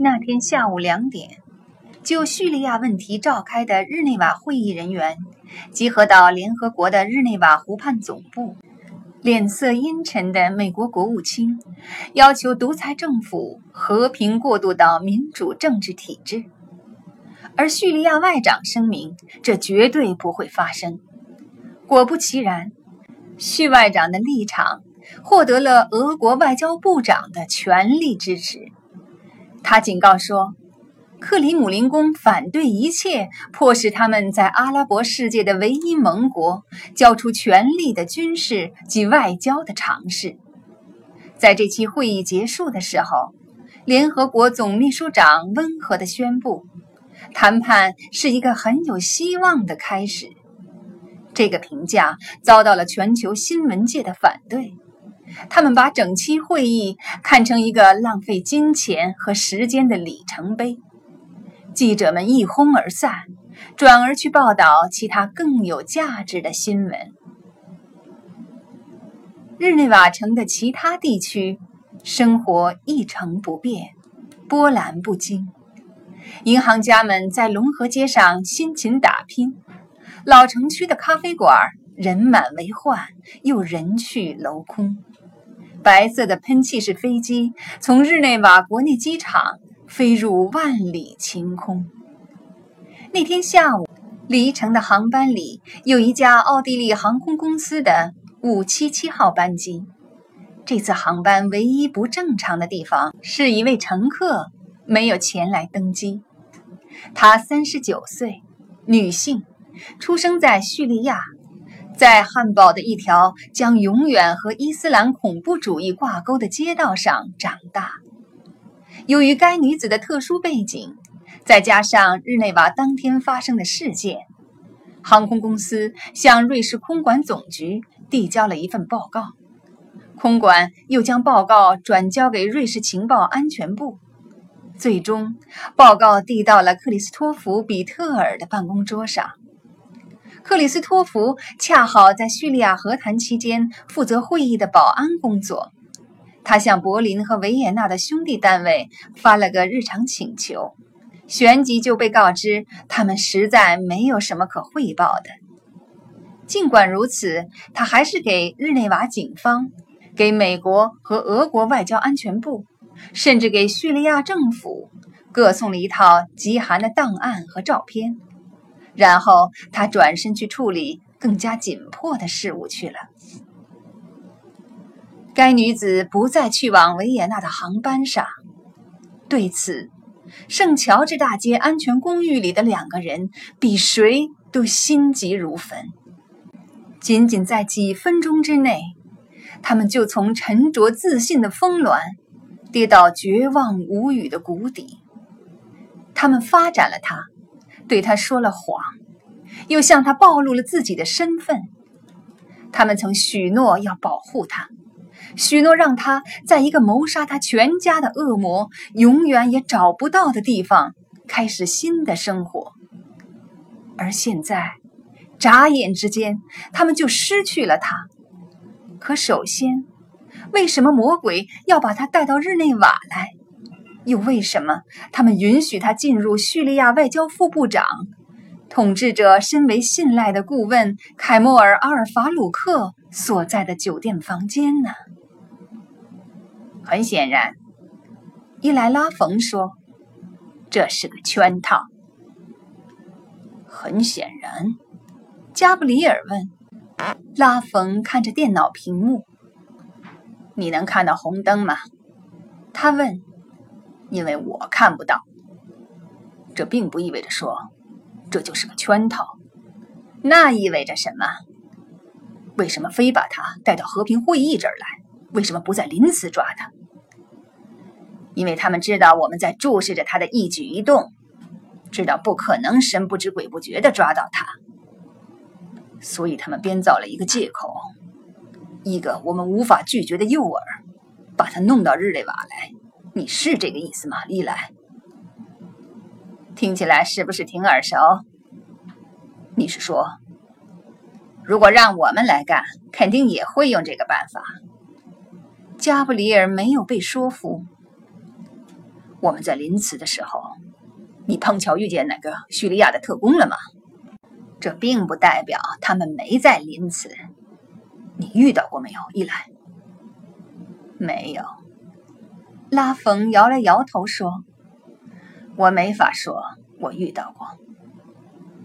那天下午两点，就叙利亚问题召开的日内瓦会议人员集合到联合国的日内瓦湖畔总部。脸色阴沉的美国国务卿要求独裁政府和平过渡到民主政治体制，而叙利亚外长声明这绝对不会发生。果不其然，叙外长的立场获得了俄国外交部长的全力支持。他警告说，克里姆林宫反对一切迫使他们在阿拉伯世界的唯一盟国交出权力的军事及外交的尝试。在这期会议结束的时候，联合国总秘书长温和地宣布，谈判是一个很有希望的开始。这个评价遭到了全球新闻界的反对。他们把整期会议看成一个浪费金钱和时间的里程碑。记者们一哄而散，转而去报道其他更有价值的新闻。日内瓦城的其他地区生活一成不变，波澜不惊。银行家们在龙河街上辛勤打拼，老城区的咖啡馆人满为患，又人去楼空。白色的喷气式飞机从日内瓦国内机场飞入万里晴空。那天下午，离城的航班里有一架奥地利航空公司的577号班机。这次航班唯一不正常的地方是一位乘客没有前来登机。她39岁，女性，出生在叙利亚。在汉堡的一条将永远和伊斯兰恐怖主义挂钩的街道上长大。由于该女子的特殊背景，再加上日内瓦当天发生的事件，航空公司向瑞士空管总局递交了一份报告。空管又将报告转交给瑞士情报安全部。最终，报告递到了克里斯托弗·比特尔的办公桌上。克里斯托弗恰好在叙利亚和谈期间负责会议的保安工作，他向柏林和维也纳的兄弟单位发了个日常请求，旋即就被告知他们实在没有什么可汇报的。尽管如此，他还是给日内瓦警方、给美国和俄国外交安全部，甚至给叙利亚政府各送了一套极寒的档案和照片。然后他转身去处理更加紧迫的事务去了。该女子不再去往维也纳的航班上。对此，圣乔治大街安全公寓里的两个人比谁都心急如焚。仅仅在几分钟之内，他们就从沉着自信的峰峦跌到绝望无语的谷底。他们发展了他。对他说了谎，又向他暴露了自己的身份。他们曾许诺要保护他，许诺让他在一个谋杀他全家的恶魔永远也找不到的地方开始新的生活。而现在，眨眼之间，他们就失去了他。可首先，为什么魔鬼要把他带到日内瓦来？又为什么他们允许他进入叙利亚外交副部长、统治者身为信赖的顾问凯莫尔·阿尔法鲁克所在的酒店房间呢？很显然，伊莱拉冯说：“这是个圈套。”很显然，加布里尔问拉冯，看着电脑屏幕：“你能看到红灯吗？”他问。因为我看不到，这并不意味着说这就是个圈套。那意味着什么？为什么非把他带到和平会议这儿来？为什么不在林斯抓他？因为他们知道我们在注视着他的一举一动，知道不可能神不知鬼不觉地抓到他，所以他们编造了一个借口，一个我们无法拒绝的诱饵，把他弄到日内瓦来。你是这个意思吗，伊莱？听起来是不是挺耳熟？你是说，如果让我们来干，肯定也会用这个办法？加布里尔没有被说服。我们在临死的时候，你碰巧遇见那个叙利亚的特工了吗？这并不代表他们没在临死。你遇到过没有？伊莱？没有。拉冯摇了摇头说：“我没法说，我遇到过。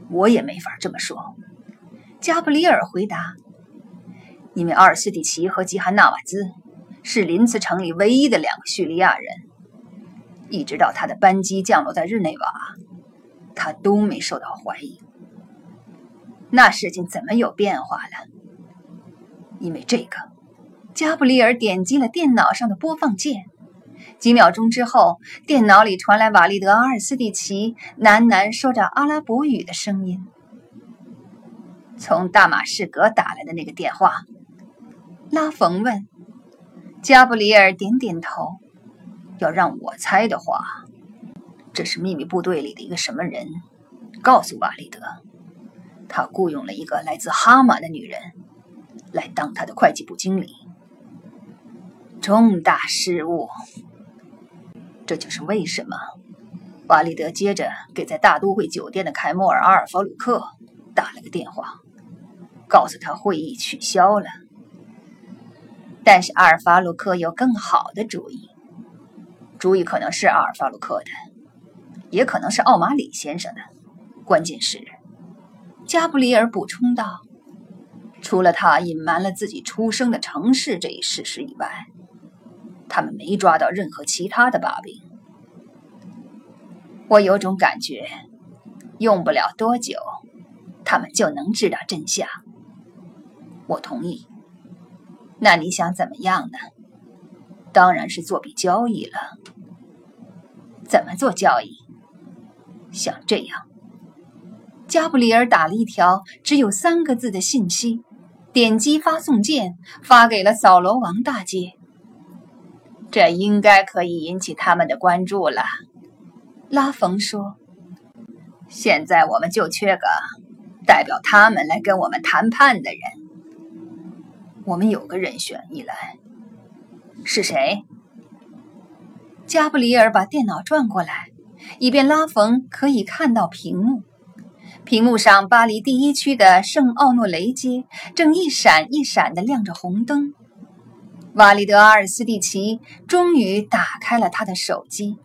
我也没法这么说。”加布里尔回答：“因为阿尔斯蒂奇和吉哈纳瓦兹是临淄城里唯一的两个叙利亚人。”一直到他的班机降落在日内瓦，他都没受到怀疑。那事情怎么有变化了？因为这个，加布里尔点击了电脑上的播放键。几秒钟之后，电脑里传来瓦利德·阿尔斯蒂奇喃喃说着阿拉伯语的声音：“从大马士革打来的那个电话。”拉冯问。加布里尔点点头。要让我猜的话，这是秘密部队里的一个什么人告诉瓦利德，他雇佣了一个来自哈马的女人来当他的会计部经理。重大失误，这就是为什么瓦利德接着给在大都会酒店的凯莫尔阿尔法鲁克打了个电话，告诉他会议取消了。但是阿尔法鲁克有更好的主意。主意可能是阿尔法鲁克的，也可能是奥马里先生的。关键是，加布里尔补充道：“除了他隐瞒了自己出生的城市这一事实以外，他们没抓到任何其他的把柄。我有种感觉，用不了多久，他们就能知道真相。”我同意。那你想怎么样呢？当然是做笔交易了。怎么做交易？像这样，加布里尔打了一条只有三个字的信息，点击发送键，发给了扫罗王大街。这应该可以引起他们的关注了。拉冯说：“现在我们就缺个代表他们来跟我们谈判的人。我们有个人选，一来是谁？”加布里尔把电脑转过来，以便拉冯可以看到屏幕。屏幕上，巴黎第一区的圣奥诺雷街正一闪一闪地亮着红灯。瓦利德阿尔斯蒂奇终于打开了他的手机。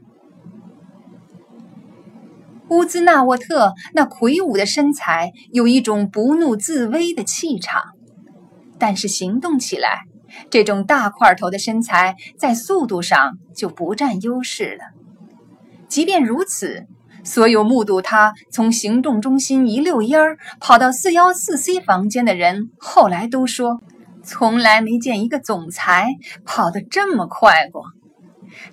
乌兹纳沃特那魁梧的身材有一种不怒自威的气场，但是行动起来。这种大块头的身材在速度上就不占优势了。即便如此，所有目睹他从行动中心一溜烟儿跑到四幺四 C 房间的人，后来都说，从来没见一个总裁跑得这么快过。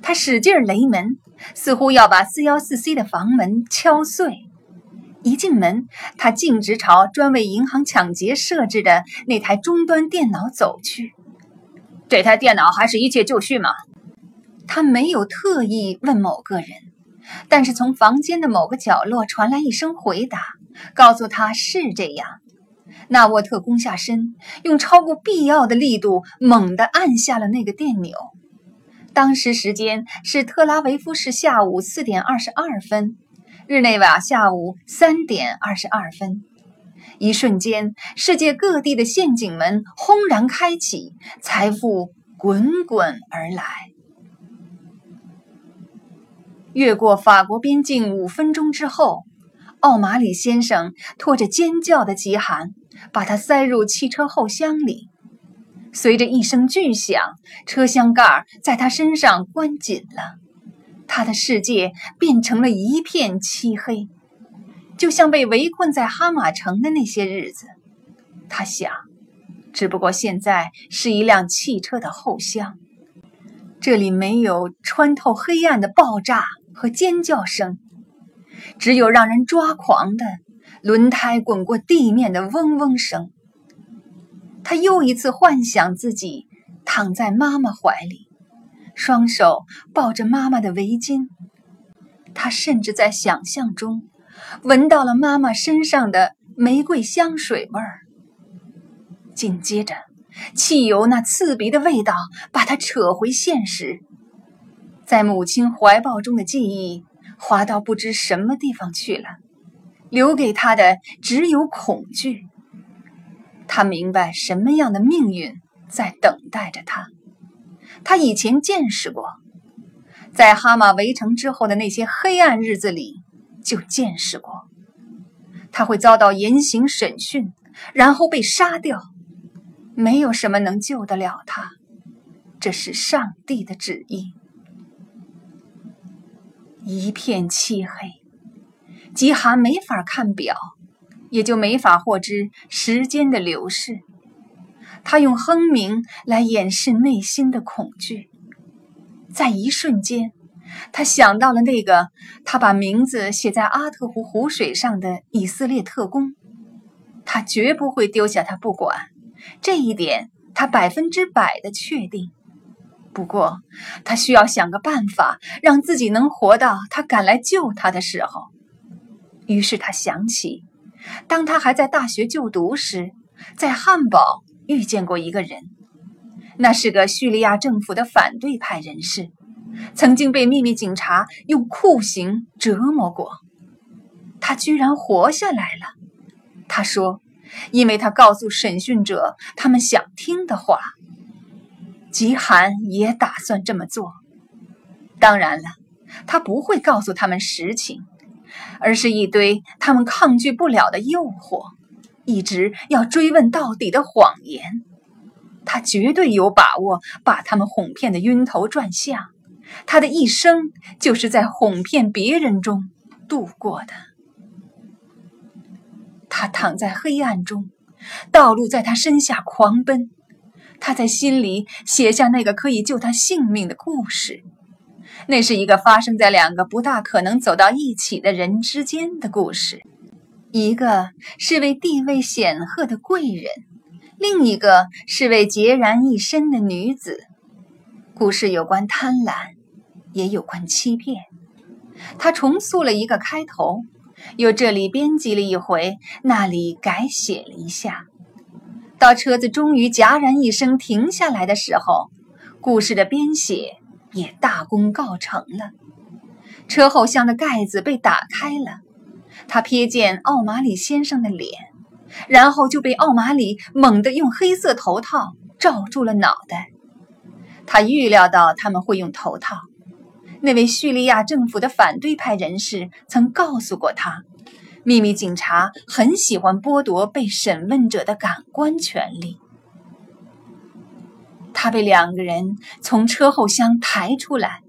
他使劲擂门，似乎要把四幺四 C 的房门敲碎。一进门，他径直朝专为银行抢劫设置的那台终端电脑走去。这台电脑还是一切就绪吗？他没有特意问某个人，但是从房间的某个角落传来一声回答，告诉他是这样。纳沃特弓下身，用超过必要的力度猛地按下了那个电钮。当时时间是特拉维夫市下午四点二十二分，日内瓦下午三点二十二分。一瞬间，世界各地的陷阱门轰然开启，财富滚滚而来。越过法国边境五分钟之后，奥马里先生拖着尖叫的极寒，把他塞入汽车后箱里。随着一声巨响，车厢盖在他身上关紧了，他的世界变成了一片漆黑。就像被围困在哈马城的那些日子，他想，只不过现在是一辆汽车的后箱，这里没有穿透黑暗的爆炸和尖叫声，只有让人抓狂的轮胎滚过地面的嗡嗡声。他又一次幻想自己躺在妈妈怀里，双手抱着妈妈的围巾，他甚至在想象中。闻到了妈妈身上的玫瑰香水味儿，紧接着，汽油那刺鼻的味道把他扯回现实。在母亲怀抱中的记忆滑到不知什么地方去了，留给他的只有恐惧。他明白什么样的命运在等待着他。他以前见识过，在哈马围城之后的那些黑暗日子里就见识过。他会遭到严刑审讯，然后被杀掉。没有什么能救得了他，这是上帝的旨意。一片漆黑，吉寒没法看表，也就没法获知时间的流逝。他用哼鸣来掩饰内心的恐惧。在一瞬间，他想到了那个他把名字写在阿特湖湖水上的以色列特工。他绝不会丢下他不管，这一点他百分之百的确定。不过，他需要想个办法，让自己能活到他赶来救他的时候。于是他想起，当他还在大学就读时，在汉堡遇见过一个人，那是个叙利亚政府的反对派人士，曾经被秘密警察用酷刑折磨过。他居然活下来了。他说，因为他告诉审讯者他们想听的话。极寒也打算这么做，当然了，他不会告诉他们实情，而是一堆他们抗拒不了的诱惑，一直要追问到底的谎言。他绝对有把握把他们哄骗的晕头转向。他的一生就是在哄骗别人中度过的。他躺在黑暗中，道路在他身下狂奔。他在心里写下那个可以救他性命的故事，那是一个发生在两个不大可能走到一起的人之间的故事。一个是位地位显赫的贵人，另一个是位孑然一身的女子。故事有关贪婪，也有关欺骗。他重塑了一个开头，又这里编辑了一回，那里改写了一下。到车子终于戛然一声停下来的时候，故事的编写也大功告成了。车后箱的盖子被打开了，他瞥见奥马里先生的脸，然后就被奥马里猛地用黑色头套罩住了脑袋。他预料到他们会用头套，那位叙利亚政府的反对派人士曾告诉过他。秘密警察很喜欢剥夺被审问者的感官权利。他被两个人从车后箱抬出来，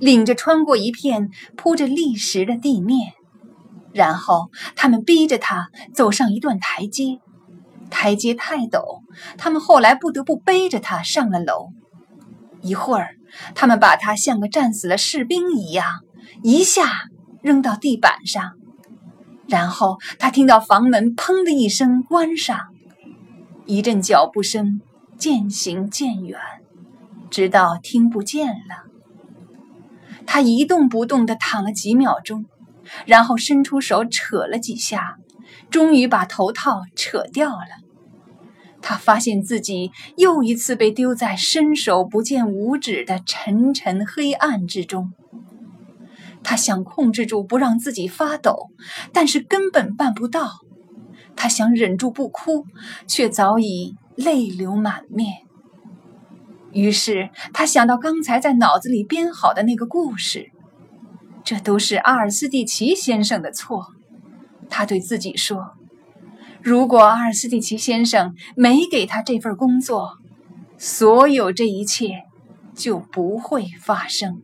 领着穿过一片铺着砾石的地面，然后他们逼着他走上一段台阶。台阶太陡，他们后来不得不背着他上了楼。一会儿，他们把他像个战死了士兵一样，一下扔到地板上。然后他听到房门“砰”的一声关上，一阵脚步声渐行渐远，直到听不见了。他一动不动地躺了几秒钟，然后伸出手扯了几下，终于把头套扯掉了。他发现自己又一次被丢在伸手不见五指的沉沉黑暗之中。他想控制住不让自己发抖，但是根本办不到。他想忍住不哭，却早已泪流满面。于是他想到刚才在脑子里编好的那个故事，这都是阿尔斯蒂奇先生的错。他对自己说：“如果阿尔斯蒂奇先生没给他这份工作，所有这一切就不会发生。”